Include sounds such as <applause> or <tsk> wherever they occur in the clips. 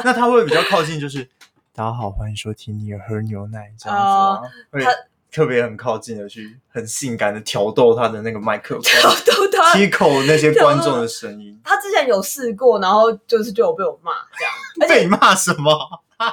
<laughs> 那他会比较靠近，就是大家好，欢迎收听尼尔喝牛奶这样子啊？会特别很靠近的去，很性感的挑逗他的那个麦克风，挑逗他，Tickle 那些观众的声音。他之前有试过，然后就是就有被我骂这样。被骂什么？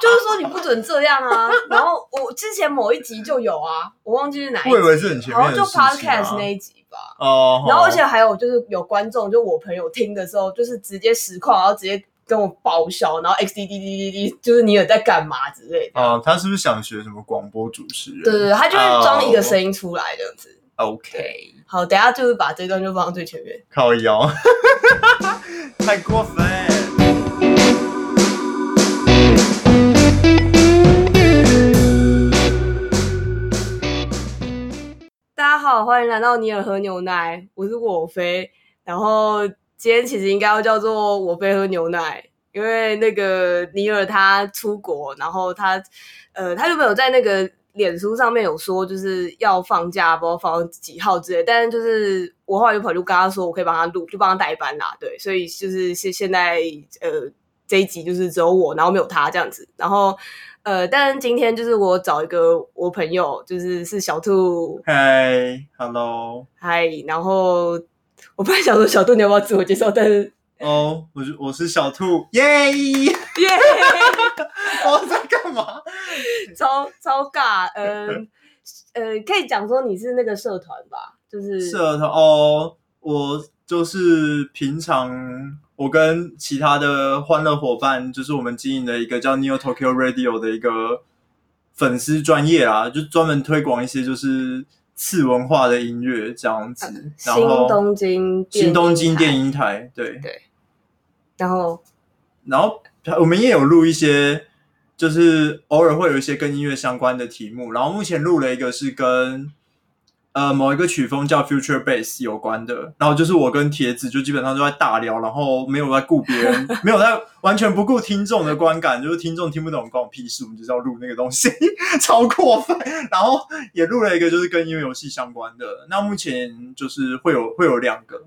就是说你不准这样啊！<laughs> 然后我之前某一集就有啊，我忘记是哪一集，我以为是很前面然后就 Podcast 那一集吧。哦。然后而且还有就是有观众，就我朋友听的时候，就是直接实况，然后直接跟我爆笑，然后 X D D D D D，就是你有在干嘛之类的。啊，他是不是想学什么广播主持人？对对对，他就是装一个声音出来这样子。OK，好，等下就是把这段就放到最前面。靠腰，<laughs> 太过分。大家好，欢迎来到尼尔喝牛奶，我是我飞。然后今天其实应该要叫做我飞喝牛奶，因为那个尼尔他出国，然后他呃，他有没有在那个脸书上面有说就是要放假，不知道放几号之类。但是就是我后来就跑去跟他说，我可以帮他录，就帮他代班啦。对，所以就是现现在呃这一集就是只有我，然后没有他这样子。然后。呃，但今天就是我找一个我朋友，就是是小兔。嗨，Hello。嗨，然后我本来想说小兔你要不要自我介绍？但是 <laughs> 哦，我是我是小兔，耶 <laughs> 耶！我在干嘛？超超尬，嗯呃，呃，可以讲说你是那个社团吧？就是社团哦，我就是平常。我跟其他的欢乐伙伴，就是我们经营的一个叫 Neo Tokyo Radio 的一个粉丝专业啊，就专门推广一些就是次文化的音乐这样子。然后新东京新东京电音台，对对。然后，然后我们也有录一些，就是偶尔会有一些跟音乐相关的题目。然后目前录了一个是跟。呃，某一个曲风叫 Future Bass 有关的，然后就是我跟铁子就基本上都在大聊，然后没有在顾别人，<laughs> 没有在完全不顾听众的观感，就是听众听不懂关我屁事，我们就是要录那个东西，<laughs> 超过分。然后也录了一个就是跟音乐游戏相关的，那目前就是会有会有两个，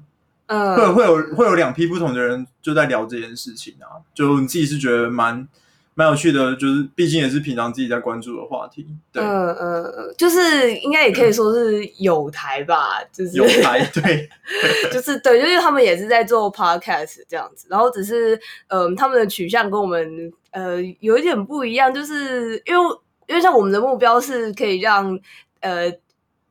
嗯，会会有会有两批不同的人就在聊这件事情啊，就你自己是觉得蛮。蛮有趣的，就是毕竟也是平常自己在关注的话题。对，嗯嗯嗯，就是应该也可以说是有台吧，就是有台，对，就是对，就是他们也是在做 podcast 这样子，然后只是嗯、呃，他们的取向跟我们呃有一点不一样，就是因为因为像我们的目标是可以让呃，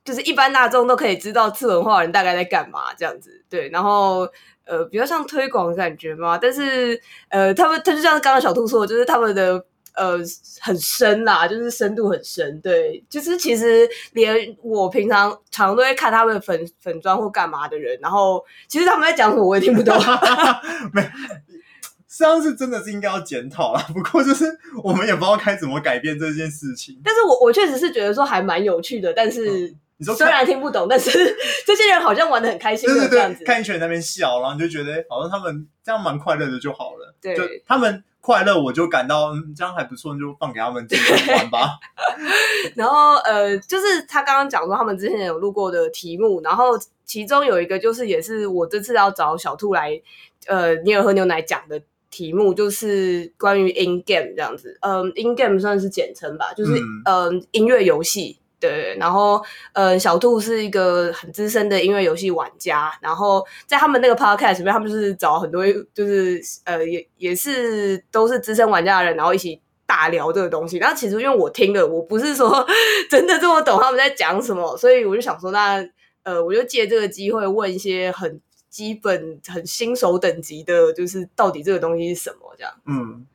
就是一般大众都可以知道次文化人大概在干嘛这样子，对，然后。呃，比较像推广的感觉嘛，但是呃，他们他就像刚刚小兔说的，就是他们的呃很深啦，就是深度很深，对，就是其实连我平常常常都会看他们粉粉妆或干嘛的人，然后其实他们在讲什么我也听不懂，<laughs> 没，实际上是真的是应该要检讨啦，不过就是我们也不知道该怎么改变这件事情。但是我我确实是觉得说还蛮有趣的，但是。嗯你说虽然听不懂，但是 <laughs> 这些人好像玩的很开心，对对对，看一群人在那边笑，然后你就觉得好像他们这样蛮快乐的就好了。<laughs> 对，就他们快乐，我就感到嗯，这样还不错，就放给他们自己玩吧。<laughs> 然后呃，就是他刚刚讲说他们之前有录过的题目，然后其中有一个就是也是我这次要找小兔来呃尼尔喝牛奶讲的题目，就是关于 in game 这样子。嗯、呃、in game 算是简称吧，就是嗯、呃、音乐游戏。对，然后呃，小兔是一个很资深的音乐游戏玩家，然后在他们那个 podcast 里面，他们就是找很多就是呃，也也是都是资深玩家的人，然后一起大聊这个东西。然后其实因为我听了，我不是说 <laughs> 真的这么懂他们在讲什么，所以我就想说，那呃，我就借这个机会问一些很基本、很新手等级的，就是到底这个东西是什么这样。嗯，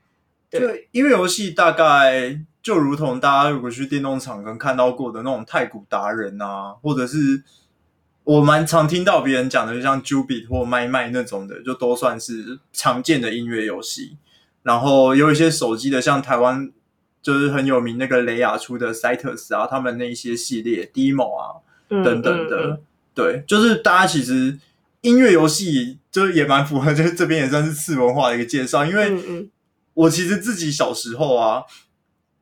对，音乐游戏大概。就如同大家如果去电动场跟看到过的那种太古达人啊，或者是我蛮常听到别人讲的，就像 Jubit 或麦麦那种的，就都算是常见的音乐游戏。然后有一些手机的，像台湾就是很有名那个雷亚出的 Cytus 啊，他们那一些系列 Demo 啊等等的，嗯嗯嗯对，就是大家其实音乐游戏就也蛮符合，就是这边也算是次文化的一个介绍。因为我其实自己小时候啊。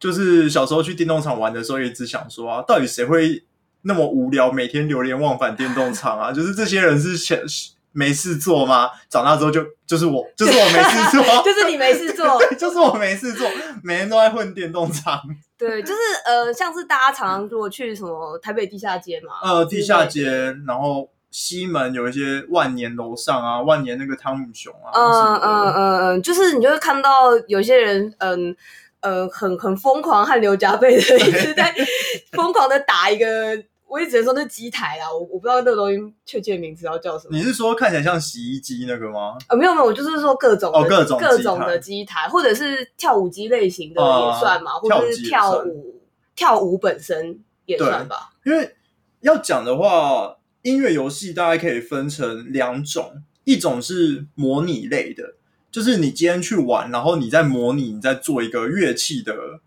就是小时候去电动场玩的时候，也只想说啊，到底谁会那么无聊，每天流连忘返电动场啊？<laughs> 就是这些人是想没事做吗？长大之后就就是我，就是我没事做，<laughs> 就是你没事做，<laughs> 对，就是我没事做，每天都在混电动场。对，就是呃，像是大家常常如果去什么台北地下街嘛，呃，地下街，然后西门有一些万年楼上啊，万年那个汤姆熊啊，嗯嗯嗯嗯，就是你就会看到有些人，嗯呃，很很疯狂汗流浃背的一直在疯狂的打一个。我也只能说那机台啦，我我不知道那个东西确切名字要叫什么。你是说看起来像洗衣机那个吗？啊，没有没有，我就是说各种哦，各种各种的机台，或者是跳舞机类型的也算嘛，呃、或者是跳舞跳舞本身也算吧。因为要讲的话，音乐游戏大概可以分成两种，一种是模拟类的，就是你今天去玩，然后你在模拟你在做一个乐器的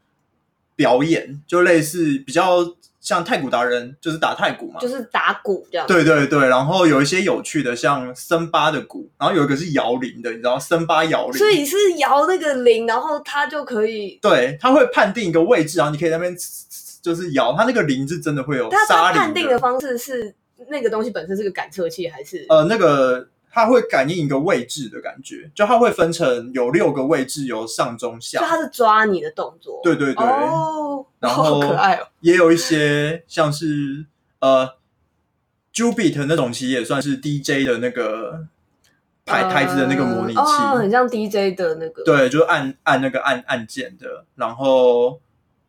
表演，就类似比较。像太鼓达人就是打太鼓嘛，就是打鼓这样。对对对，然后有一些有趣的，像森巴的鼓，然后有一个是摇铃的，你知道森巴摇铃。所以是摇那个铃，然后它就可以。对，它会判定一个位置，然后你可以在那边就是摇，它那个铃是真的会有沙铃。它判定的方式是那个东西本身是个感测器还是？呃，那个。它会感应一个位置的感觉，就它会分成有六个位置，有上中下。就它是抓你的动作。对对对。哦，然后好可爱哦。也有一些像是呃，Jubeat 那种，其实也算是 DJ 的那个台台子的那个模拟器，哦，很像 DJ 的那个。对，就按按那个按按键的，然后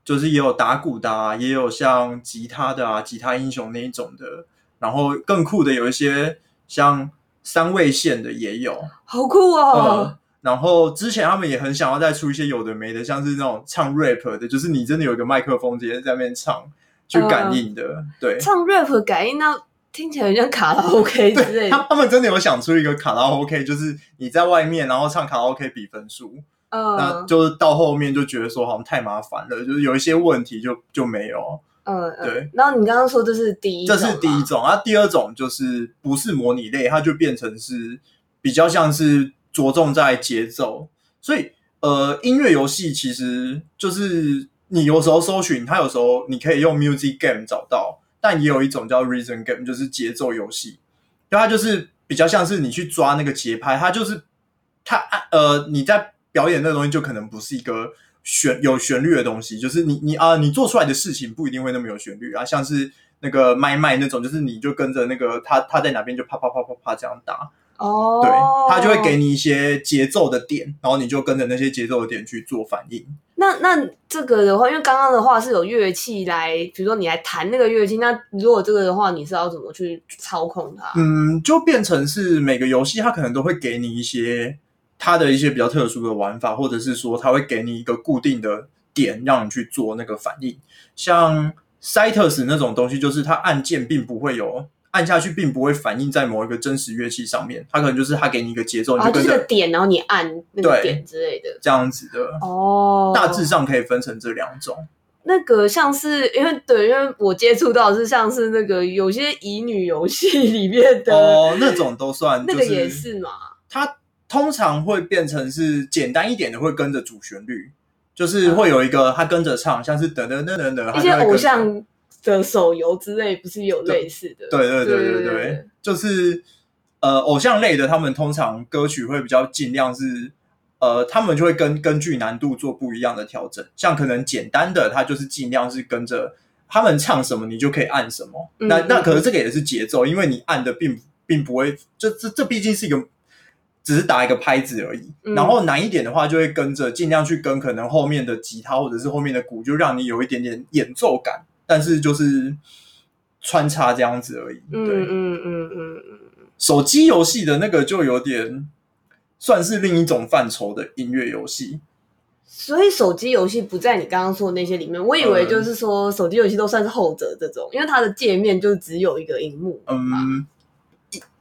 就是也有打鼓的啊，也有像吉他的啊，吉他英雄那一种的，然后更酷的有一些像。三位线的也有，好酷哦、嗯！然后之前他们也很想要再出一些有的没的，像是那种唱 rap 的，就是你真的有一个麦克风直接在那边唱去感应的，呃、对，唱 rap 感应，那听起来很像卡拉 OK <laughs> 之类的。他他们真的有想出一个卡拉 OK，就是你在外面然后唱卡拉 OK 比分数，嗯、呃，那就是到后面就觉得说好像太麻烦了，就是有一些问题就就没有。嗯，对。然后你刚刚说这是第一种，这是第一种啊。第二种就是不是模拟类，它就变成是比较像是着重在节奏。所以，呃，音乐游戏其实就是你有时候搜寻，它有时候你可以用 music game 找到，但也有一种叫 reason game，就是节奏游戏。就它就是比较像是你去抓那个节拍，它就是它呃你在表演那个东西就可能不是一个。旋有旋律的东西，就是你你啊，你做出来的事情不一定会那么有旋律啊。像是那个麦麦那种，就是你就跟着那个他他在哪边就啪啪啪啪啪这样打哦，对，他就会给你一些节奏的点，然后你就跟着那些节奏的点去做反应。那那这个的话，因为刚刚的话是有乐器来，比如说你来弹那个乐器，那如果这个的话，你是要怎么去操控它？嗯，就变成是每个游戏它可能都会给你一些。它的一些比较特殊的玩法，或者是说，它会给你一个固定的点，让你去做那个反应。像 Cytus 那种东西，就是它按键并不会有按下去，并不会反映在某一个真实乐器上面。它可能就是它给你一个节奏，你，就是个点，然后你按那个点之类的，这样子的。哦，大致上可以分成这两种。那个像是因为对，因为我接触到的是像是那个有些乙女游戏里面的哦，那种都算，那个也是嘛，它。通常会变成是简单一点的，会跟着主旋律，就是会有一个他跟着唱，像是等等等等等，一些偶像的手游之类，不是有类似的？对对对对对，对，就是呃偶像类的，他们通常歌曲会比较尽量是呃，他们就会根根据难度做不一样的调整。像可能简单的，他就是尽量是跟着他们唱什么，你就可以按什么。嗯、那那可能这个也是节奏，因为你按的并并不会，这这这毕竟是一个。只是打一个拍子而已，嗯，然后难一点的话，就会跟着尽量去跟可能后面的吉他或者是后面的鼓，就让你有一点点演奏感，但是就是穿插这样子而已。对，嗯嗯嗯嗯嗯。手机游戏的那个就有点算是另一种范畴的音乐游戏，所以手机游戏不在你刚刚说的那些里面。我以为就是说手机游戏都算是后者这种，因为它的界面就只有一个荧幕。嗯。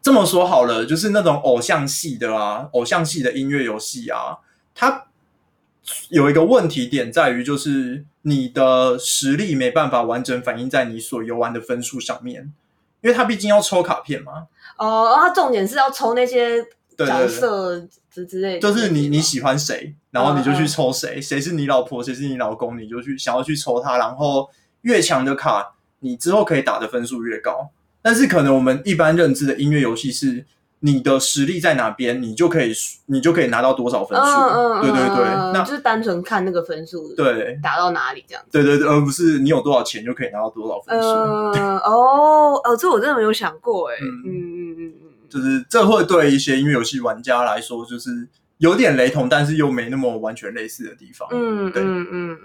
这么说好了，就是那种偶像系的啊，偶像系的音乐游戏啊，它有一个问题点在于，就是你的实力没办法完整反映在你所游玩的分数上面，因为它毕竟要抽卡片嘛。哦，它重点是要抽那些角色之之类的，就是你你喜欢谁，然后你就去抽谁，谁是你老婆，谁是你老公，你就去想要去抽他，然后越强的卡，你之后可以打的分数越高。但是可能我们一般认知的音乐游戏是，你的实力在哪边，你就可以你就可以拿到多少分数。嗯嗯，对对对，那就是单纯看那个分数，对，达到哪里这样子。对对对，而不是你有多少钱就可以拿到多少分数。嗯 <laughs> 哦哦，这我真的没有想过哎。嗯嗯嗯嗯，就是这会对一些音乐游戏玩家来说，就是有点雷同，但是又没那么完全类似的地方。嗯嗯嗯，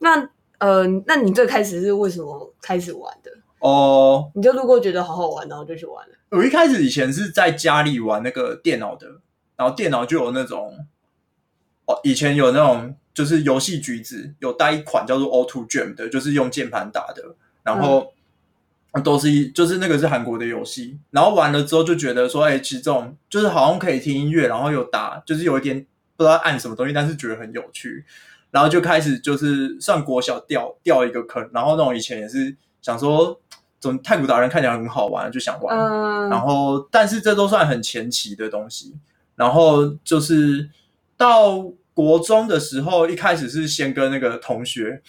那呃，那你最开始是为什么开始玩的？哦，你就路过觉得好好玩，然后就去玩了。我一开始以前是在家里玩那个电脑的，然后电脑就有那种，哦，以前有那种就是游戏橘子有带一款叫做 Auto Jam 的，就是用键盘打的，然后都是一就是那个是韩国的游戏，然后玩了之后就觉得说，哎，其实这种就是好像可以听音乐，然后有打，就是有一点不知道按什么东西，但是觉得很有趣，然后就开始就是上国小掉掉一个坑，然后那种以前也是想说。总太鼓达人看起来很好玩，就想玩。嗯、然后，但是这都算很前期的东西。然后就是到国中的时候，一开始是先跟那个同学，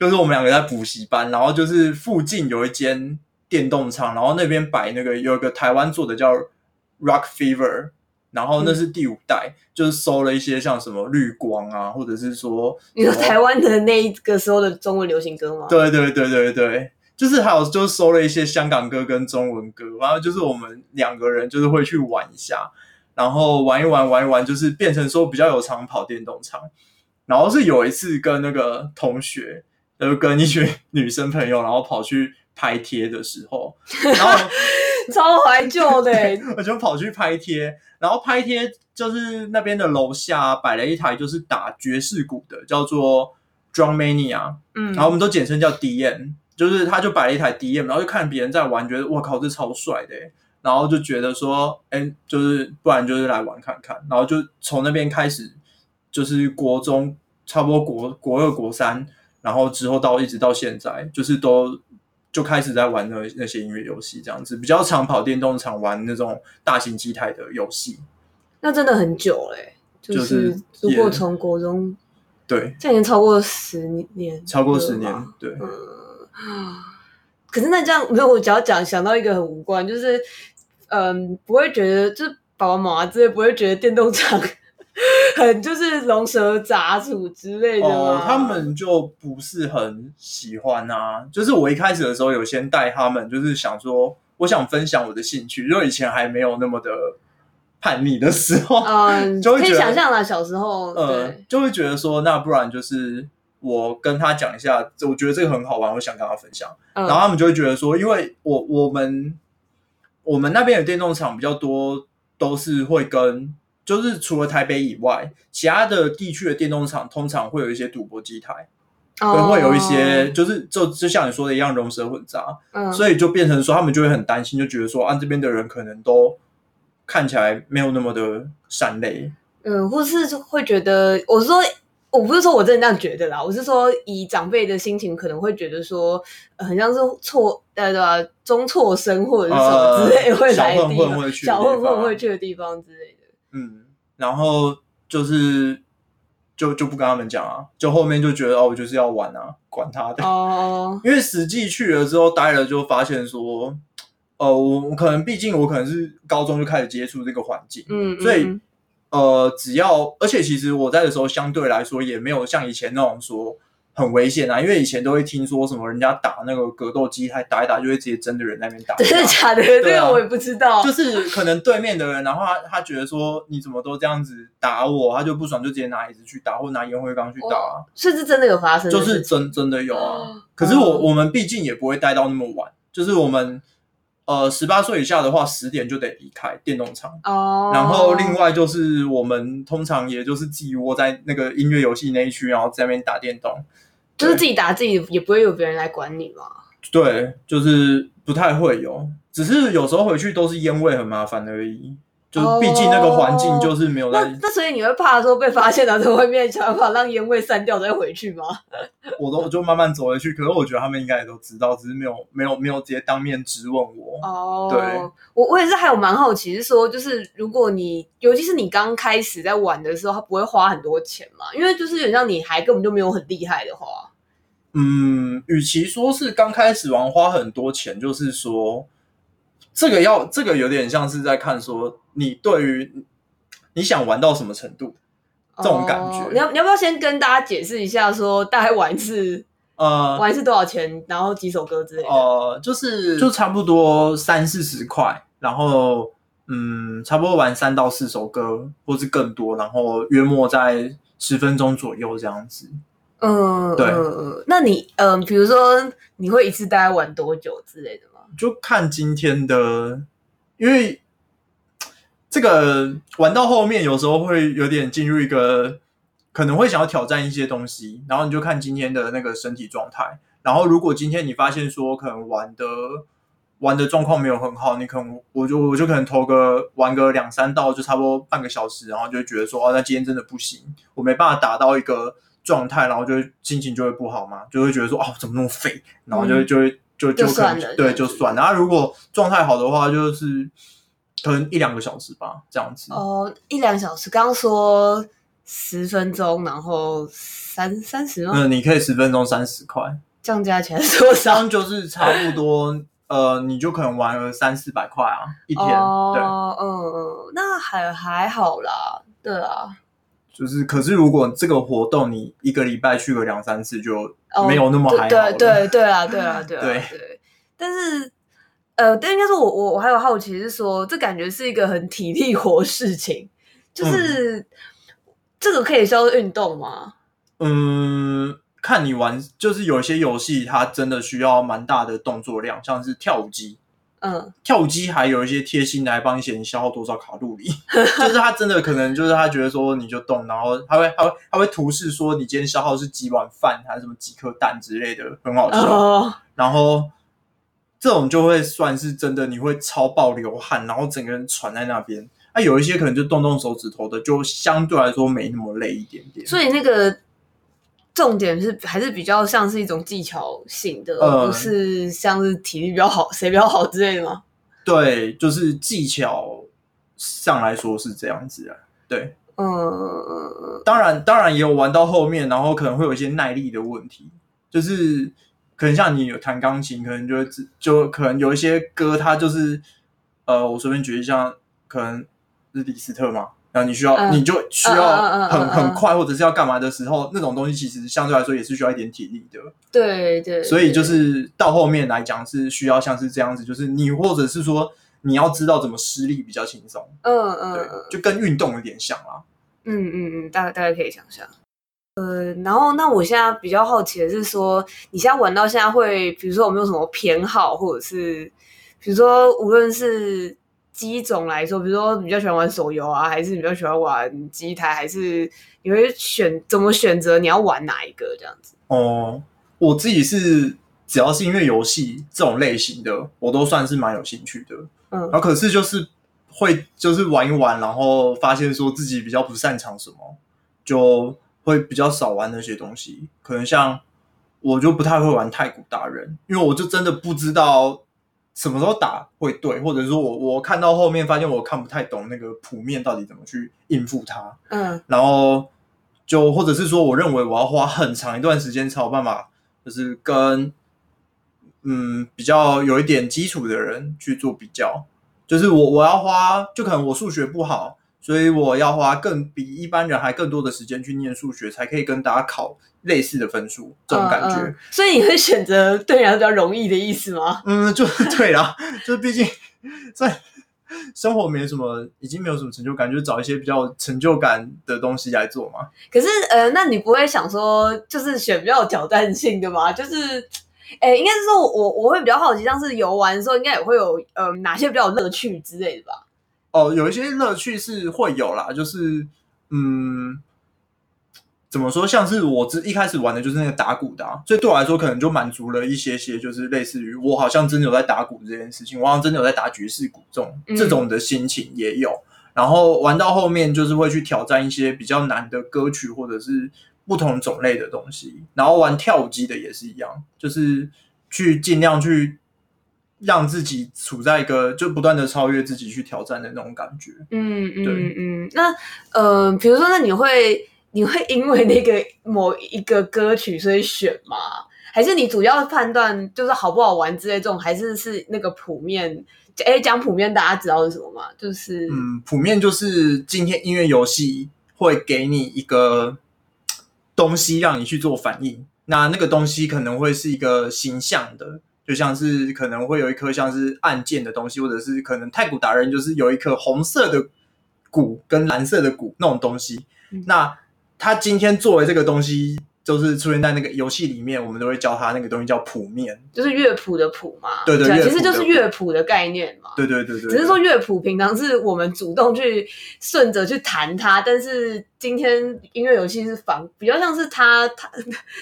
就是我们两个在补习班，然后就是附近有一间电动厂，然后那边摆那个有一个台湾做的叫 Rock Fever，然后那是第五代，嗯、就是收了一些像什么绿光啊，或者是说你说台湾的那一个时候的中文流行歌吗？对对对对对。就是还有就是收了一些香港歌跟中文歌，然后就是我们两个人就是会去玩一下，然后玩一玩玩一玩，就是变成说比较有常跑电动场。然后是有一次跟那个同学，就是跟一群女生朋友，然后跑去拍贴的时候，然后超怀旧的，我就跑去拍贴，然后拍贴就是那边的楼下摆了一台就是打爵士鼓的，叫做 Drum Mania，嗯，然后我们都简称叫 DM。就是他就摆了一台 DM，然后就看别人在玩，觉得哇靠，这超帅的，然后就觉得说，哎，就是不然就是来玩看看，然后就从那边开始，就是国中差不多国国二国三，然后之后到一直到现在，就是都就开始在玩那那些音乐游戏，这样子比较常跑电动场玩那种大型机台的游戏。那真的很久嘞，就是如果从国中对，这已经超过十年，超过十年，对。<gasps> 可是那这样没有，我只要讲想到一个很无关，就是嗯，不会觉得就是爸爸妈妈之类不会觉得电动场 <laughs> 很就是龙蛇杂处之类的他们就不是很喜欢啊。就是我一开始的时候有先带他们，就是想说我想分享我的兴趣，因为以前还没有那么的叛逆的时候，嗯，<laughs> 就会可以想象啦，小时候，呃，就会觉得说那不然就是。我跟他讲一下，我觉得这个很好玩，我想跟他分享。嗯、然后他们就会觉得说，因为我我们我们那边的电动厂比较多，都是会跟，就是除了台北以外，其他的地区的电动厂通常会有一些赌博机台，哦、会有一些就是就就像你说的一样，龙蛇混杂。嗯、所以就变成说，他们就会很担心，就觉得说，啊，这边的人可能都看起来没有那么的善类。嗯，或是会觉得，我说。我不是说我真的这样觉得啦，我是说以长辈的心情，可能会觉得说，呃、很像是错呃对吧，中辍生或者是什么之类会来的地方，小混混会去的地方之类的。嗯，然后就是就就不跟他们讲啊，就后面就觉得哦，我就是要玩啊，管他的哦。<laughs> 因为实际去了之后待了，就发现说，呃，我可能毕竟我可能是高中就开始接触这个环境，嗯，嗯，所以。呃，只要，而且其实我在的时候，相对来说也没有像以前那种说很危险啊，因为以前都会听说什么人家打那个格斗机，还打一打就会直接真的人那边打，真的假的？啊、这个我也不知道。就是可能对面的人，然后他他觉得说你怎么都这样子打我，他就不爽，就直接拿椅子去打，或拿烟灰缸去打，啊。甚至真的有发生？就是真真的有啊。哦、可是我我们毕竟也不会待到那么晚，就是我们。呃，十八岁以下的话，十点就得离开电动场。哦。然后另外就是我们通常也就是自己窝在那个音乐游戏那一区，然后在那边打电动。就是自己打自己，也不会有别人来管你嘛。对，就是不太会有，只是有时候回去都是烟味很麻烦而已。就毕竟那个环境就是没有在、哦、那，那所以你会怕说被发现，然后在外面想办法让烟味散掉再回去吗？<laughs> 我都就慢慢走回去，可是我觉得他们应该也都知道，只是没有没有没有直接当面质问我。哦，对，我我也是还有蛮好奇，是说就是如果你尤其是你刚开始在玩的时候，他不会花很多钱嘛？因为就是像你还根本就没有很厉害的话，嗯，与其说是刚开始玩花很多钱，就是说。这个要这个有点像是在看说你对于你想玩到什么程度这种感觉。哦、你要你要不要先跟大家解释一下说大概玩是呃玩是多少钱，然后几首歌之类的？呃，就是就差不多三四十块，然后嗯，差不多玩三到四首歌，或是更多，然后约莫在十分钟左右这样子。嗯，对。那你嗯，比如说你会一次大概玩多久之类的吗？就看今天的，因为这个玩到后面，有时候会有点进入一个可能会想要挑战一些东西，然后你就看今天的那个身体状态。然后如果今天你发现说可能玩的玩的状况没有很好，你可能我就我就可能投个玩个两三道，就差不多半个小时，然后就觉得说哦，那今天真的不行，我没办法达到一个状态，然后就心情就会不好嘛，就会觉得说哦，怎么那么废，然后就会就会。就就，就算了，对，就算了。然后如果状态好的话，就是可能一两个小时吧，这样子。哦，一两小时。刚刚说十分钟，然后三三十吗？嗯，你可以十分钟三十块，这样加起来多少？这样就是差不多，呃，你就可能玩了三四百块啊，一天。哦，对，嗯嗯，那还还好啦，对啊。就是，可是如果这个活动你一个礼拜去个两三次，就没有那么还好。哦、对对对啊，对啊，对啊，对，对。但是，呃，但应该说我我我还有好奇是说，这感觉是一个很体力活事情，就是、嗯、这个可以叫做运动吗？嗯，看你玩，就是有一些游戏它真的需要蛮大的动作量，像是跳舞机。嗯，跳舞机还有一些贴心来帮你写你消耗多少卡路里，<laughs> 就是他真的可能就是他觉得说你就动，然后他会他会他会图示说你今天消耗是几碗饭还是什么几颗蛋之类的，很好笑。哦、然后这种就会算是真的，你会超爆流汗，然后整个人喘在那边。那、啊、有一些可能就动动手指头的，就相对来说没那么累一点点。所以那个。重点是还是比较像是一种技巧性的，而、呃、不是像是体力比较好，<laughs> 谁比较好之类的吗？对，就是技巧上来说是这样子啊。对，嗯，当然，当然也有玩到后面，然后可能会有一些耐力的问题，就是可能像你有弹钢琴，可能就会就可能有一些歌，它就是呃，我随便举一下，可能是李斯特嘛。然后你需要，嗯、你就需要很、嗯、很快，或者是要干嘛的时候，嗯、那种东西其实相对来说也是需要一点体力的。对对。所以就是到后面来讲是需要像是这样子，就是你或者是说你要知道怎么施力比较轻松。嗯嗯。对，就跟运动有点像啦。嗯嗯嗯，大概大概可以想象。呃，然后那我现在比较好奇的是说，你现在玩到现在会，比如说有没有什么偏好，或者是比如说无论是。机种来说，比如说比较喜欢玩手游啊，还是比较喜欢玩机台，还是你会选怎么选择你要玩哪一个这样子？哦，我自己是只要是音乐游戏这种类型的，我都算是蛮有兴趣的。嗯，然后可是就是会就是玩一玩，然后发现说自己比较不擅长什么，就会比较少玩那些东西。可能像我就不太会玩太古达人，因为我就真的不知道。什么时候打会对，或者说我我看到后面发现我看不太懂那个谱面到底怎么去应付它，嗯，然后就或者是说我认为我要花很长一段时间才有办法，就是跟嗯比较有一点基础的人去做比较，就是我我要花，就可能我数学不好。所以我要花更比一般人还更多的时间去念数学，才可以跟大家考类似的分数，这种感觉。嗯嗯、所以你会选择对你来说比较容易的意思吗？嗯，就 <laughs> 对啦，就毕竟在生活没什么，已经没有什么成就感，就找一些比较成就感的东西来做嘛。可是呃，那你不会想说，就是选比较有挑战性的吗？就是，诶，应该是说我我会比较好奇，像是游玩的时候，应该也会有呃哪些比较有乐趣之类的吧。哦，有一些乐趣是会有啦，就是嗯，怎么说？像是我之一开始玩的就是那个打鼓的，啊所以对我来说可能就满足了一些些，就是类似于我好像真的有在打鼓这件事情，我好像真的有在打爵士鼓这种、嗯、这种的心情也有。然后玩到后面就是会去挑战一些比较难的歌曲或者是不同种类的东西，然后玩跳舞机的也是一样，就是去尽量去。让自己处在一个就不断的超越自己去挑战的那种感觉。嗯嗯对嗯。那呃，比如说，那你会你会因为那个某一个歌曲所以选吗？还是你主要判断就是好不好玩之类这种，还是是那个谱面哎，讲谱面大家知道是什么吗？就是嗯，谱面就是今天音乐游戏会给你一个东西让你去做反应，那那个东西可能会是一个形象的，就像是可能会有一颗像是按键的东西，或者是可能太古达人就是有一颗红色的鼓跟蓝色的鼓那种东西，嗯、那他今天做的这个东西。就是出现在那个游戏里面，我们都会教他那个东西叫谱面，就是乐谱的谱嘛。对对，对，其实就是乐谱的概念嘛。对对对对。只是说乐谱平常是我们主动去顺着去弹它，但是今天音乐游戏是反，比较像是它它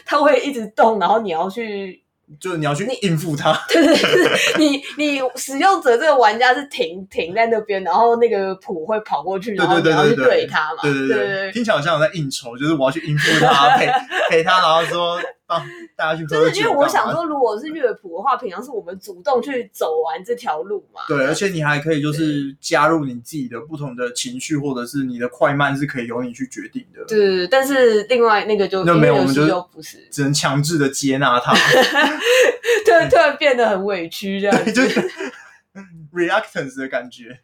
它会一直动，然后你要去。就是你要去应付它，对对对，你你使用者这个玩家是停停在那边，然后那个谱会跑过去，然后你要去对它嘛，对对对，对，对，听起来好像我在应酬，就是我要去应付他，陪陪他，然后说。大家去就是因为我想说，如果是乐谱的话，平常是我们主动去走完这条路嘛。对，而且你还可以就是加入你自己的不同的情绪，或者是你的快慢是可以由你去决定的。对，但是另外那个就那没有，我们就不是只能强制的接纳它。<laughs> 突然突然变得很委屈，这样就是 reactance 的感觉。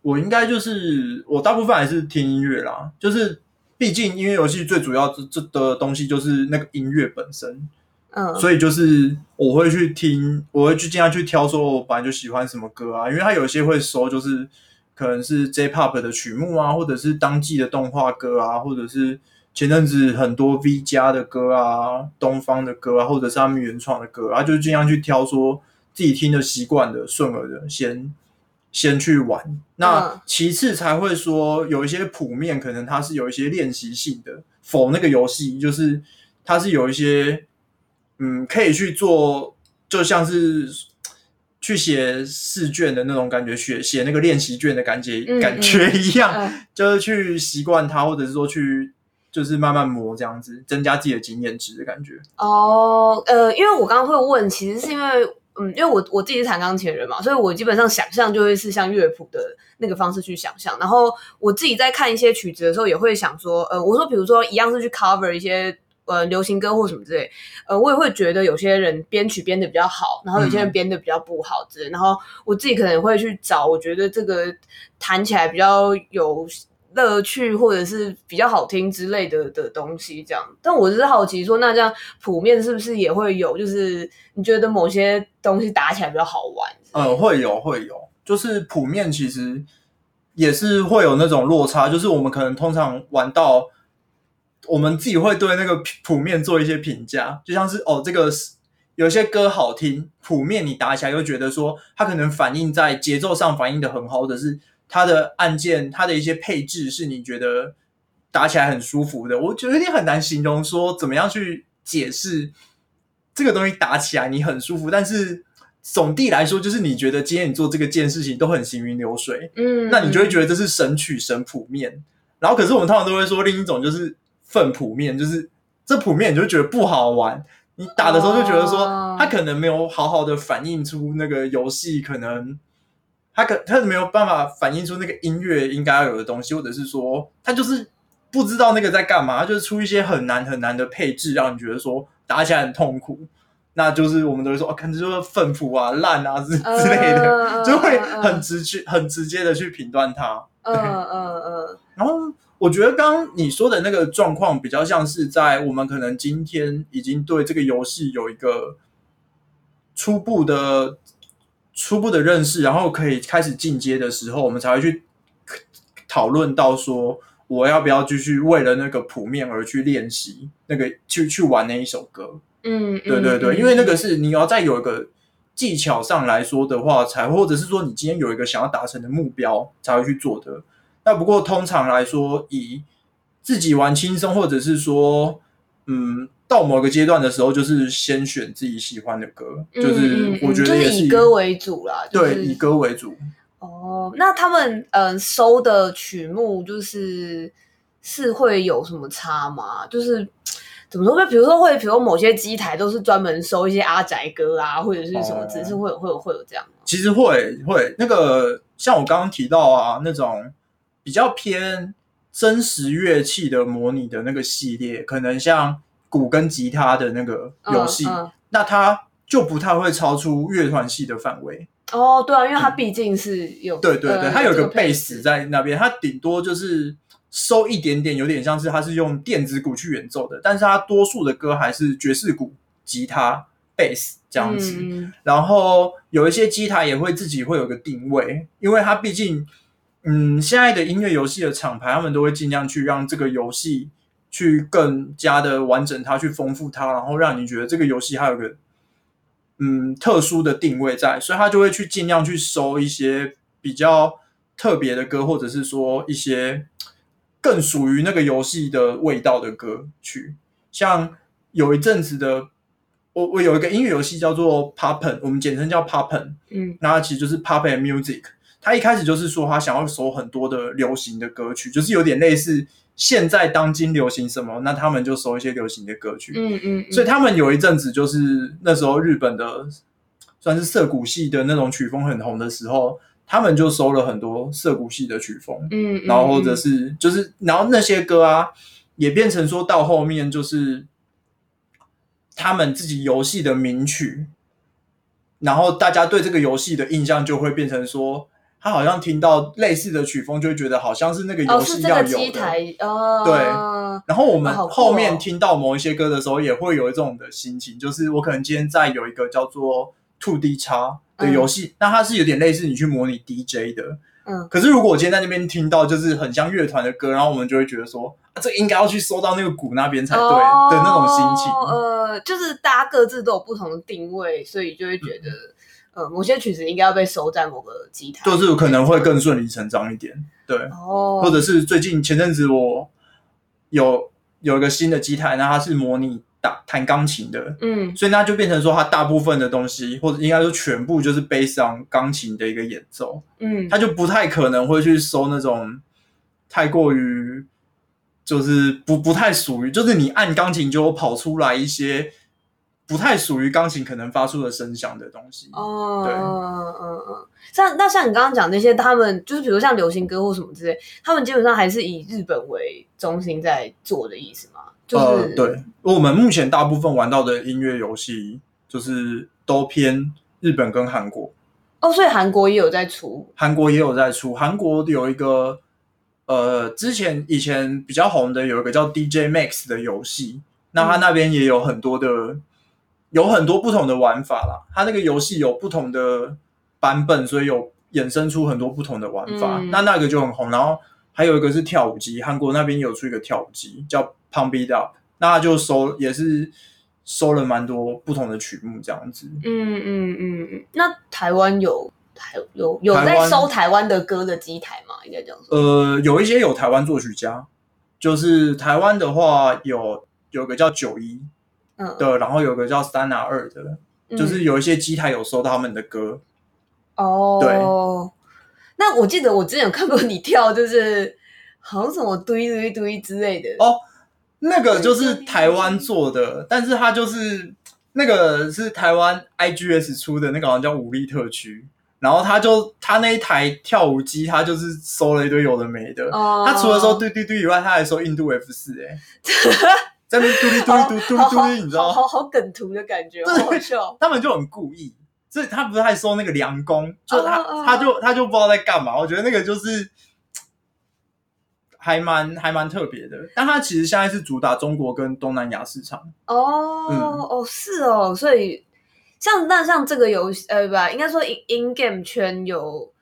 我应该就是我大部分还是听音乐啦，就是。毕竟音乐游戏最主要这这的东西就是那个音乐本身，嗯，所以就是我会去听，我会去尽量去挑，说我本来就喜欢什么歌啊，因为它有些会收，就是可能是 J-Pop 的曲目啊，或者是当季的动画歌啊，或者是前阵子很多 V 加的歌啊，东方的歌啊，或者是他们原创的歌啊，就尽量去挑，说自己听的习惯的、顺耳的先。先去玩，那其次才会说有一些谱面，可能它是有一些练习性的，for 那个游戏，就是它是有一些，嗯，可以去做，就像是去写试卷的那种感觉，写写那个练习卷的感觉，感觉一样，嗯、就是去习惯它，或者是说去就是慢慢磨这样子，增加自己的经验值的感觉。哦，呃，因为我刚刚会问，其实是因为。嗯，因为我我自己是弹钢琴的人嘛，所以我基本上想象就会是像乐谱的那个方式去想象。然后我自己在看一些曲子的时候，也会想说，呃，我说比如说一样是去 cover 一些呃流行歌或什么之类，呃，我也会觉得有些人编曲编的比较好，然后有些人编的比较不好之类。嗯、然后我自己可能会去找，我觉得这个弹起来比较有。乐趣或者是比较好听之类的的东西，这样。但我只是好奇说，那这样谱面是不是也会有？就是你觉得某些东西打起来比较好玩？嗯，会有会有。就是谱面其实也是会有那种落差，就是我们可能通常玩到，我们自己会对那个谱面做一些评价，就像是哦，这个有些歌好听，谱面你打起来又觉得说它可能反映在节奏上反映的很好，或者是。它的按键，它的一些配置是你觉得打起来很舒服的，我觉得有点很难形容说怎么样去解释这个东西打起来你很舒服，但是总的来说就是你觉得今天你做这个件事情都很行云流水，嗯，那你就会觉得这是神曲神谱面。然后可是我们通常都会说另一种就是粪谱面，就是这谱面你就觉得不好玩，你打的时候就觉得说它可能没有好好的反映出那个游戏可能。他可他是没有办法反映出那个音乐应该要有的东西，或者是说他就是不知道那个在干嘛，他就是出一些很难很难的配置，让你觉得说打起来很痛苦。那就是我们都会说，哦，可能就是粪谱啊、烂啊之之类的，uh, <laughs> uh, 就会很直接、很直接的去评断它。嗯嗯嗯。然后我觉得刚刚你说的那个状况，比较像是在我们可能今天已经对这个游戏有一个初步的。初步的认识，然后可以开始进阶的时候，我们才会去讨论到说，我要不要继续为了那个谱面而去练习那个去去玩那一首歌。嗯，对对对，嗯、因为那个是你要再有一个技巧上来说的话，才或者是说你今天有一个想要达成的目标才会去做的。那不过通常来说，以自己玩轻松，或者是说，嗯。到某个阶段的时候，就是先选自己喜欢的歌，嗯、就是我觉得也是、就是、以歌为主啦。就是、对，以歌为主。哦，那他们嗯、呃、收的曲目就是是会有什么差吗？就是怎么说？就比如说会，比如说某些机台都是专门收一些阿宅歌啊，或者是什么，只是会有会有会有这样吗？其实会会那个像我刚刚提到啊，那种比较偏真实乐器的模拟的那个系列，可能像。鼓跟吉他的那个游戏，嗯嗯、那它就不太会超出乐团系的范围哦，对啊，因为它毕竟是有、嗯、对对对，它有个贝斯斯在那边，它顶多就是收一点点，有点像是它是用电子鼓去演奏的，但是它多数的歌还是爵士鼓、吉他、贝斯这样子。嗯、然后有一些机台也会自己会有个定位，因为它毕竟，嗯，现在的音乐游戏的厂牌，他们都会尽量去让这个游戏去更加的完整它，去丰富它，然后让你觉得这个游戏还有个。嗯，特殊的定位在，所以他就会去尽量去收一些比较特别的歌，或者是说一些更属于那个游戏的味道的歌曲。像有一阵子的，我我有一个音乐游戏叫做 Poppen，我们简称叫 Poppen，嗯，那它其实就是 Pop and Music。他一开始就是说他想要收很多的流行的歌曲，就是有点类似。现在当今流行什么，那他们就收一些流行的歌曲。嗯嗯，嗯，所以他们有一阵子就是那时候日本的算是涩谷系的那种曲风很红的时候，他们就收了很多涩谷系的曲风。嗯，嗯，然后或者是就是然后那些歌啊，也变成说到后面就是他们自己游戏的名曲，然后大家对这个游戏的印象就会变成说。他好像听到类似的曲风，就会觉得好像是那个游戏要有的。哦，是这个机台哦。对。然后我们后面听到某一些歌的时候，也会有一种的心情，就是我可能今天在有一个叫做 Two D 叉的游戏，那它是有点类似你去模拟 DJ 的。嗯。可是如果我今天在那边听到就是很像乐团的歌，然后我们就会觉得说，啊，这应该要去搜到那个鼓那边才对的那种心情。呃，就是大家各自都有不同的定位，所以就会觉得。<laughs> 呃，某些曲子应该要被收在某个机台，就是可能会更顺理成章一点，对。哦。或者是最近前阵子我有有一个新的机台，那它是模拟打弹钢琴的，嗯，所以那就变成说它大部分的东西，或者应该说全部就是 based on 钢琴的一个演奏，嗯，它就不太可能会去收那种太过于就是不不太属于，就是你按钢琴就跑出来一些。不太属于钢琴可能发出的声响的东西。哦，对，嗯嗯嗯，像那像你刚刚讲那些，他们就是比如像流行歌或什么之类，他们基本上还是以日本为中心在做的意思吗？就是、呃、对，我们目前大部分玩到的音乐游戏就是都偏日本跟韩国。哦，所以韩国也有在出，韩国也有在出，韩国有一个呃，之前以前比较红的有一个叫 DJ Max 的游戏，那他那边也有很多的。有很多不同的玩法啦，它那个游戏有不同的版本，所以有衍生出很多不同的玩法。嗯、那那个就很红，然后还有一个是跳舞机，韩国那边有出一个跳舞机叫 Pump It Up，那他就收也是收了蛮多不同的曲目这样子。嗯嗯嗯嗯。那台湾有台有有在收台湾的歌的机台吗？应该这样说。呃，有一些有台湾作曲家，就是台湾的话有有个叫九一。对，然后有个叫三拿二的，嗯、就是有一些机台有收到他们的歌。哦，对。那我记得我之前有看过你跳，就是好像什么堆堆堆之类的。哦，那个就是台湾做的，但是它就是那个是台湾 IGS 出的那个，好像叫武力特区。然后他就他那一台跳舞机，他就是收了一堆有的没的。哦。他除了收堆堆堆以外，他还收印度 F 四，哎。<laughs> 在那边嘟哩嘟哩嘟嘟嘟哩，你知道吗？好好梗图的感觉，好笑。他们就很故意，所以他不是还收那个凉工，就他他就他就不知道在干嘛。我觉得那个就是还蛮还蛮特别的。但他其实现在是主打中国跟东南亚市场。哦哦，是哦。所以像那像这个游戏，呃，不，应该说 in in game 圈有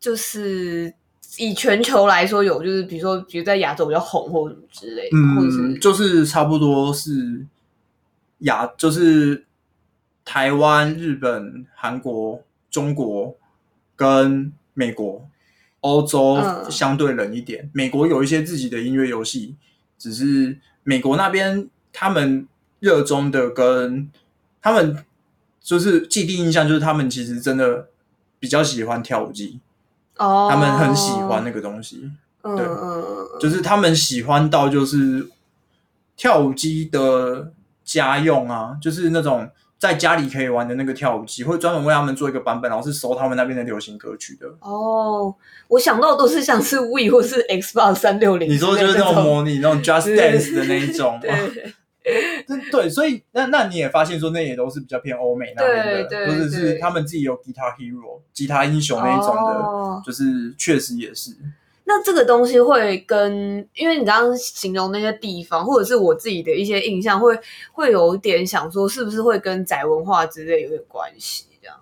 就是。以全球来说，有就是比如说，比如在亚洲比较红或者什么之类的，嗯，或者是就是差不多是亚，就是台湾、日本、韩国、中国跟美国、欧洲相对冷一点。嗯、美国有一些自己的音乐游戏，只是美国那边他们热衷的跟他们就是既定印象，就是他们其实真的比较喜欢跳舞机。他们很喜欢那个东西，哦、对，嗯、就是他们喜欢到就是跳舞机的家用啊，就是那种在家里可以玩的那个跳舞机，会专门为他们做一个版本，然后是搜他们那边的流行歌曲的。哦，我想到都是像是 Wii 或是 Xbox 三六零，你说就是那种模拟那种 Just Dance 的那一种，<laughs> 对，<laughs> 对，所以那那你也发现说，那也都是比较偏欧美那边的，或者是他们自己有 Guitar Hero 吉他英雄那一种的，哦、就是确实也是。那这个东西会跟，因为你刚刚形容那些地方，或者是我自己的一些印象，会会有点想说，是不是会跟宅文化之类有点关系？这样？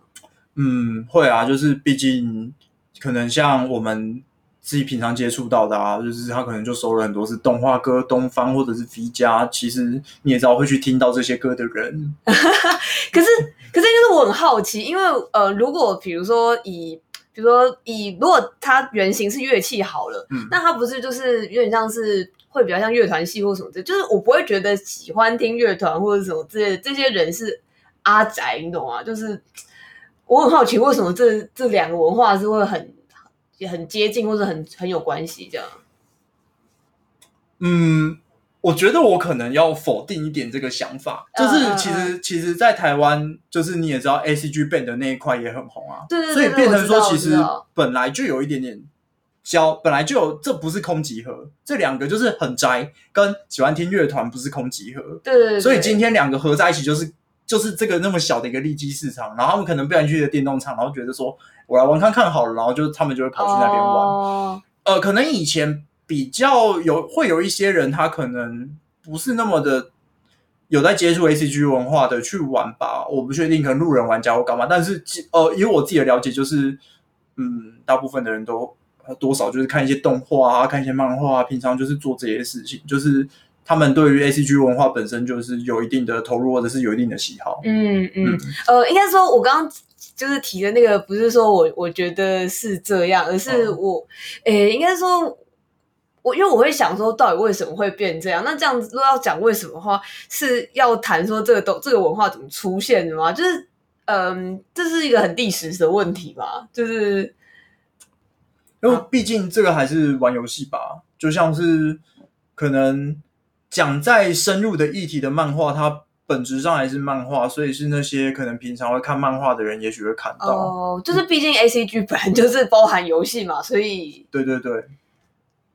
嗯，会啊，就是毕竟可能像我们自己平常接触到的啊，就是他可能就收了很多是动画歌、东方或者是 V 家，其实你也知道会去听到这些歌的人。<laughs> 可是，可是就是我很好奇，因为呃，如果比如说以比如说，以如果它原型是乐器好了，嗯，那它不是就是有点像是会比较像乐团系或什么的，就是我不会觉得喜欢听乐团或者什么之类的这些人是阿宅，你懂吗？就是我很好奇，为什么这这两个文化是会很也很接近，或者很很有关系这样？嗯。我觉得我可能要否定一点这个想法，就是其实、uh, uh, uh. 其实，在台湾，就是你也知道，A C G Band 的那一块也很红啊，对对对，所以变成说，其实本来就有一点点交，本来就有，这不是空集合，这两个就是很宅，跟喜欢听乐团不是空集合，对，对对对，所以今天两个合在一起，就是就是这个那么小的一个利基市场，然后他们可能不想去的电动厂，然后觉得说我来玩看看好了，然后就他们就会跑去那边玩，uh. 呃，可能以前。比较有会有一些人，他可能不是那么的有在接触 ACG 文化的去玩吧，我不确定，可能路人玩家或干嘛。但是，呃，以我自己的了解，就是，嗯，大部分的人都多少就是看一些动画啊，看一些漫画啊，平常就是做这些事情，就是他们对于 ACG 文化本身就是有一定的投入，或者是有一定的喜好。嗯嗯，嗯呃，应该说，我刚刚就是提的那个，不是说我我觉得是这样，而是我，诶、嗯欸，应该说。我因为我会想说，到底为什么会变这样？那这样子如果要讲为什么的话，是要谈说这个都这个文化怎么出现的吗？就是，嗯，这是一个很历史的问题吧？就是，因为毕竟这个还是玩游戏吧，就像是可能讲再深入的议题的漫画，它本质上还是漫画，所以是那些可能平常会看漫画的人，也许会看到。哦，就是毕竟 ACG 本来 <laughs> 就是包含游戏嘛，所以对对对。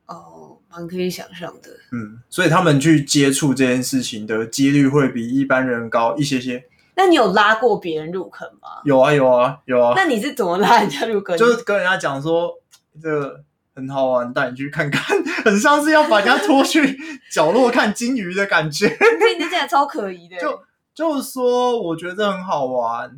哦，蛮可以想象的。嗯，所以他们去接触这件事情的几率会比一般人高一些些。那你有拉过别人入坑吗？有啊，有啊，有啊。那你是怎么拉人家入坑？就是跟人家讲说这个很好玩，带你去看看，很像是要把人家拖去角落看金鱼的感觉。你听起来超可疑的。就就是说，我觉得很好玩，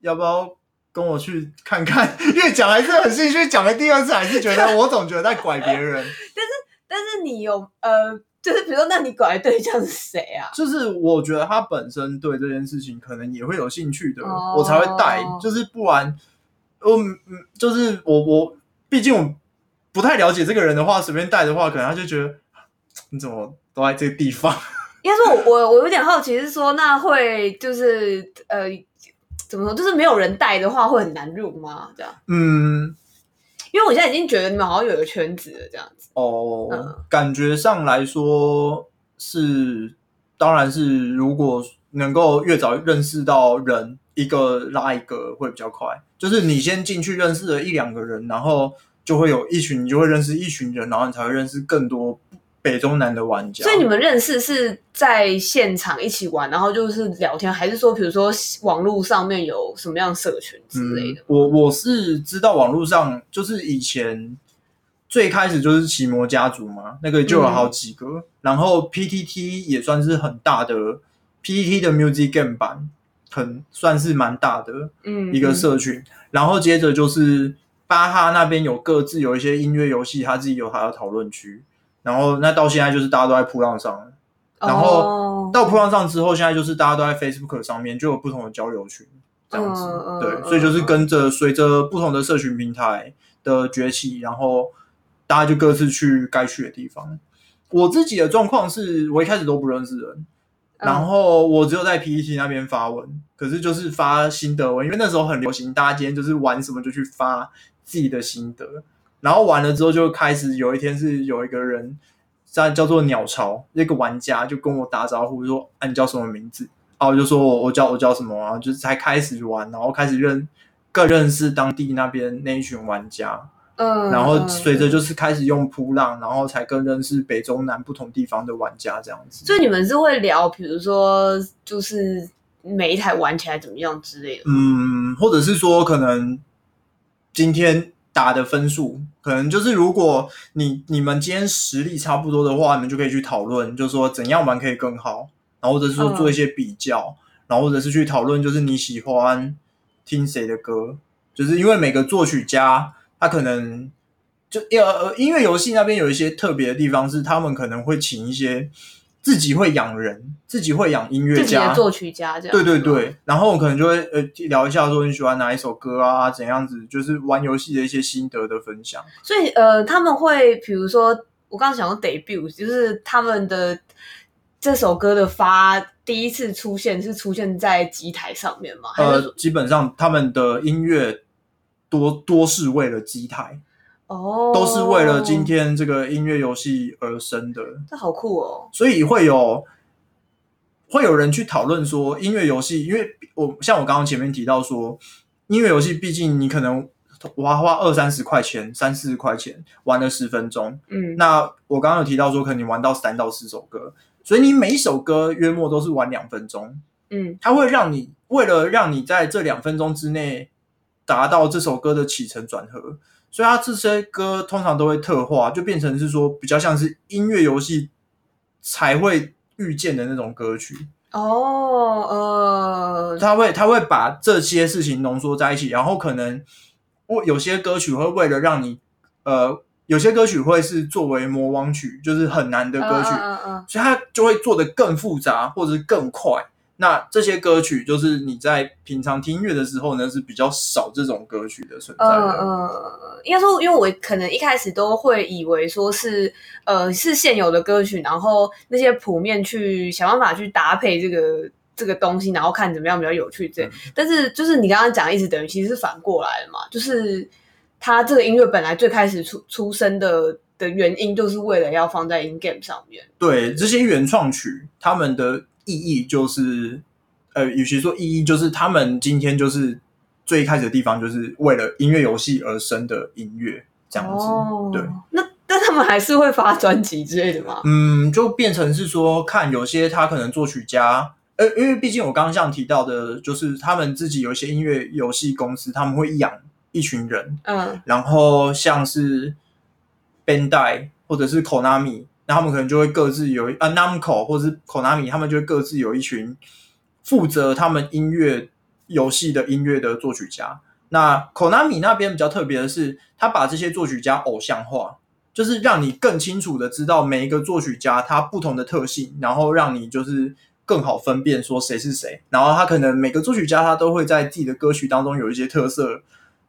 要不要？跟我去看看，越讲还是很兴趣，讲了第二次还是觉得我总觉得在拐别人。<laughs> 但是但是你有呃，就是比如说，那你拐的对象是谁啊？就是我觉得他本身对这件事情可能也会有兴趣的，哦、我才会带。就是不然，我嗯，就是我我毕竟我不太了解这个人的话，随便带的话，可能他就觉得 <tsk> 你怎么都在这个地方。<laughs> 应该说我我我有点好奇，是说那会就是呃。怎么说？就是没有人带的话，会很难入吗？这样？嗯，因为我现在已经觉得你们好像有一个圈子了，这样子。哦，嗯、感觉上来说是，当然是，如果能够越早认识到人，一个拉一个会比较快。就是你先进去认识了一两个人，然后就会有一群，你就会认识一群人，然后你才会认识更多。北中南的玩家，所以你们认识是在现场一起玩，然后就是聊天，还是说，比如说网络上面有什么样的社群之类的？嗯、我我是知道网络上就是以前最开始就是奇摩家族嘛，那个就有好几个，嗯、然后 PTT 也算是很大的，PTT 的 Music Game 版很算是蛮大的，嗯，一个社群。嗯、然后接着就是巴哈那边有各自有一些音乐游戏，他自己有他的讨论区。然后那到现在就是大家都在扑浪上，然后到扑浪上之后，现在就是大家都在 Facebook 上面就有不同的交流群，这样子，对，所以就是跟着随着不同的社群平台的崛起，然后大家就各自去该去的地方。我自己的状况是我一开始都不认识人，然后我只有在 PET 那边发文，可是就是发心得文，因为那时候很流行，大家今天就是玩什么就去发自己的心得。然后完了之后，就开始有一天是有一个人在叫做鸟巢，那个玩家就跟我打招呼说：“啊，你叫什么名字？”啊我就说我：“我叫我叫什么啊？”就是才开始玩，然后开始认更认识当地那边那一群玩家。嗯，然后随着就是开始用扑浪，然后才更认识北中南不同地方的玩家这样子。所以你们是会聊，比如说就是每一台玩起来怎么样之类的。嗯，或者是说可能今天打的分数，可能就是如果你你们今天实力差不多的话，你们就可以去讨论，就是说怎样玩可以更好，然后或者是说做一些比较，嗯、然后或者是去讨论，就是你喜欢听谁的歌，就是因为每个作曲家。他可能就呃，音乐游戏那边有一些特别的地方，是他们可能会请一些自己会养人、自己会养音乐家、自己的作曲家这样。对对对，然后我可能就会呃聊一下，说你喜欢哪一首歌啊，怎样子，就是玩游戏的一些心得的分享。所以呃，他们会比如说，我刚刚讲到 debut，就是他们的这首歌的发第一次出现是出现在机台上面吗？呃，基本上他们的音乐。多多是为了机台哦，oh, 都是为了今天这个音乐游戏而生的。这好酷哦！所以会有会有人去讨论说，音乐游戏，因为我像我刚刚前面提到说，音乐游戏毕竟你可能花花二三十块钱、三四十块钱玩了十分钟，嗯，那我刚刚有提到说，可能你玩到三到四首歌，所以你每一首歌约莫都是玩两分钟，嗯，它会让你为了让你在这两分钟之内。达到这首歌的起承转合，所以它这些歌通常都会特化，就变成是说比较像是音乐游戏才会遇见的那种歌曲。哦，呃，他会他会把这些事情浓缩在一起，然后可能我有些歌曲会为了让你，呃，有些歌曲会是作为魔王曲，就是很难的歌曲，嗯嗯嗯，所以它就会做的更复杂或者是更快。那这些歌曲就是你在平常听音乐的时候呢，是比较少这种歌曲的存在的。嗯嗯，应该说，因为我可能一开始都会以为说是呃是现有的歌曲，然后那些谱面去想办法去搭配这个这个东西，然后看怎么样比较有趣这样。嗯、但是就是你刚刚讲的意思，等于其实是反过来的嘛，就是它这个音乐本来最开始出出生的的原因，就是为了要放在 in game 上面。对，这些原创曲，他们的。意义就是，呃，与其说意义，就是他们今天就是最开始的地方，就是为了音乐游戏而生的音乐这样子。哦、对，那但他们还是会发专辑之类的吗？嗯，就变成是说，看有些他可能作曲家，呃，因为毕竟我刚刚像提到的，就是他们自己有一些音乐游戏公司，他们会养一群人，嗯，然后像是 Bandai 或者是 Konami。那他们可能就会各自有啊，Namco 或者是 Konami，他们就会各自有一群负责他们音乐游戏的音乐的作曲家。那 Konami 那边比较特别的是，他把这些作曲家偶像化，就是让你更清楚的知道每一个作曲家他不同的特性，然后让你就是更好分辨说谁是谁。然后他可能每个作曲家他都会在自己的歌曲当中有一些特色。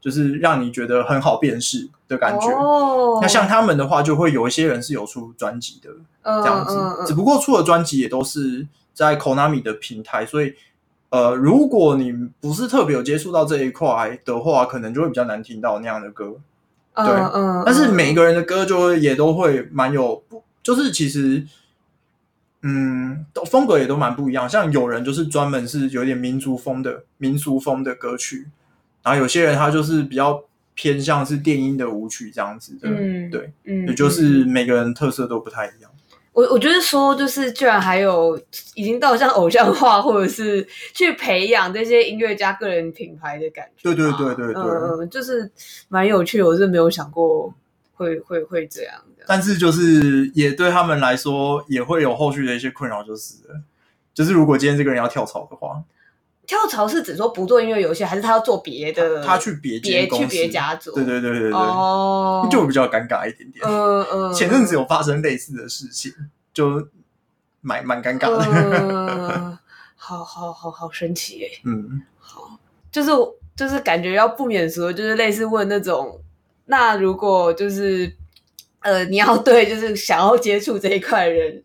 就是让你觉得很好辨识的感觉。哦，那像他们的话，就会有一些人是有出专辑的，这样子。只不过出的专辑也都是在 Konami 的平台，所以呃，如果你不是特别有接触到这一块的话，可能就会比较难听到那样的歌。对，但是每一个人的歌就会也都会蛮有，就是其实嗯，风格也都蛮不一样。像有人就是专门是有点民族风的民俗风的歌曲。然后有些人他就是比较偏向是电音的舞曲这样子的，嗯，对，嗯，也就是每个人特色都不太一样。我我觉得说，就是居然还有已经到像偶像化，或者是去培养这些音乐家个人品牌的感觉。对对对对对，嗯，就是蛮有趣的，我是没有想过会会会这样的。但是就是也对他们来说也会有后续的一些困扰，就是就是如果今天这个人要跳槽的话。跳槽是指说不做音乐游戏，还是他要做别的？他去别别去别家做。对对对对对，哦，就比较尴尬一点点。嗯嗯。前阵子有发生类似的事情，就蛮蛮尴尬的。嗯，<laughs> 好好好好神奇耶。嗯，好，就是就是感觉要不免说，就是类似问那种，那如果就是呃，你要 <laughs> 对就是想要接触这一块人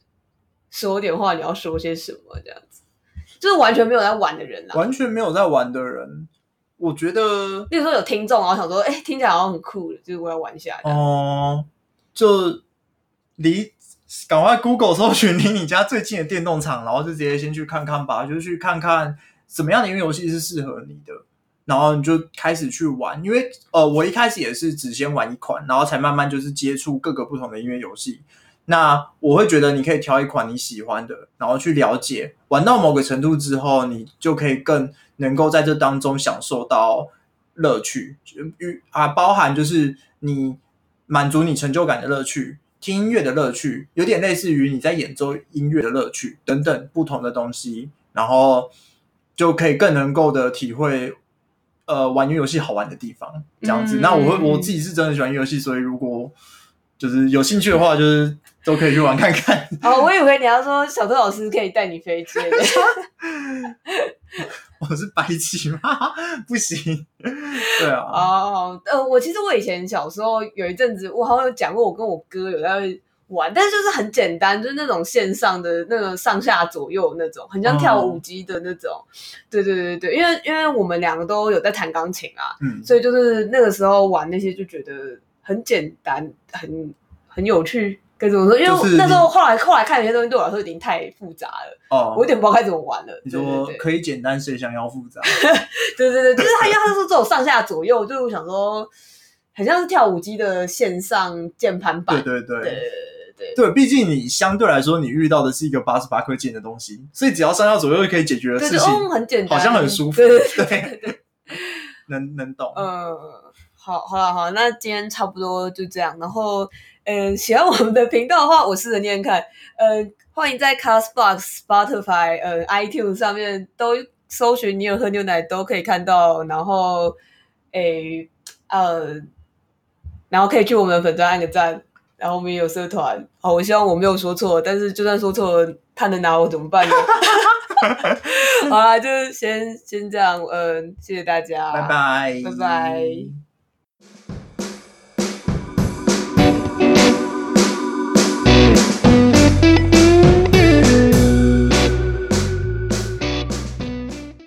说点话，你要说些什么这样子？就是完全没有在玩的人啦，完全没有在玩的人，我觉得，例如说有听众，然后想说，哎、欸，听起来好像很酷，就是我要玩一下。哦、呃，就离赶快 Google 搜寻离你家最近的电动厂，然后就直接先去看看吧，就是去看看什么样的音乐游戏是适合你的。然后你就开始去玩，因为呃，我一开始也是只先玩一款，然后才慢慢就是接触各个不同的音乐游戏。那我会觉得你可以挑一款你喜欢的，然后去了解，玩到某个程度之后，你就可以更能够在这当中享受到乐趣，与啊，包含就是你满足你成就感的乐趣，听音乐的乐趣，有点类似于你在演奏音乐的乐趣等等不同的东西，然后就可以更能够的体会，呃，玩游戏好玩的地方，这样子。嗯、那我会我自己是真的喜欢游戏，所以如果就是有兴趣的话，就是。都可以去玩看看。哦，我以为你要说小偷老师可以带你飞机。<laughs> 我是白痴吗？不行。对啊。哦，呃，我其实我以前小时候有一阵子，我好像有讲过，我跟我哥有在玩，但是就是很简单，就是那种线上的那个上下左右那种，很像跳舞机的那种。哦、对对对对，因为因为我们两个都有在弹钢琴啊，嗯，所以就是那个时候玩那些就觉得很简单，很很有趣。该怎么说？因为那时候后来后来看有些东西对我来说已经太复杂了，哦，我有点不知道该怎么玩了。你说可以简单，谁想要复杂？<laughs> 对对对，就是他，因为他说这种上下左右，就是我想说，很像是跳舞机的线上键盘版。对对对对对对，毕竟你相对来说你遇到的是一个八十八颗键的东西，所以只要上下左右就可以解决的事情，很简单，好像很舒服。对对对，能能懂。嗯，好，好了，好，那今天差不多就这样，然后。嗯，喜欢我们的频道的话，我试着念看。嗯，欢迎在 Castbox、Spotify、呃、嗯 iTunes 上面都搜寻“你有喝牛奶”，都可以看到。然后，诶，呃，然后可以去我们的粉专按个赞。然后我们也有社团。好，我希望我没有说错，但是就算说错了，他能拿我怎么办呢？<laughs> 好啦，就先先这样。嗯，谢谢大家，拜拜，拜拜。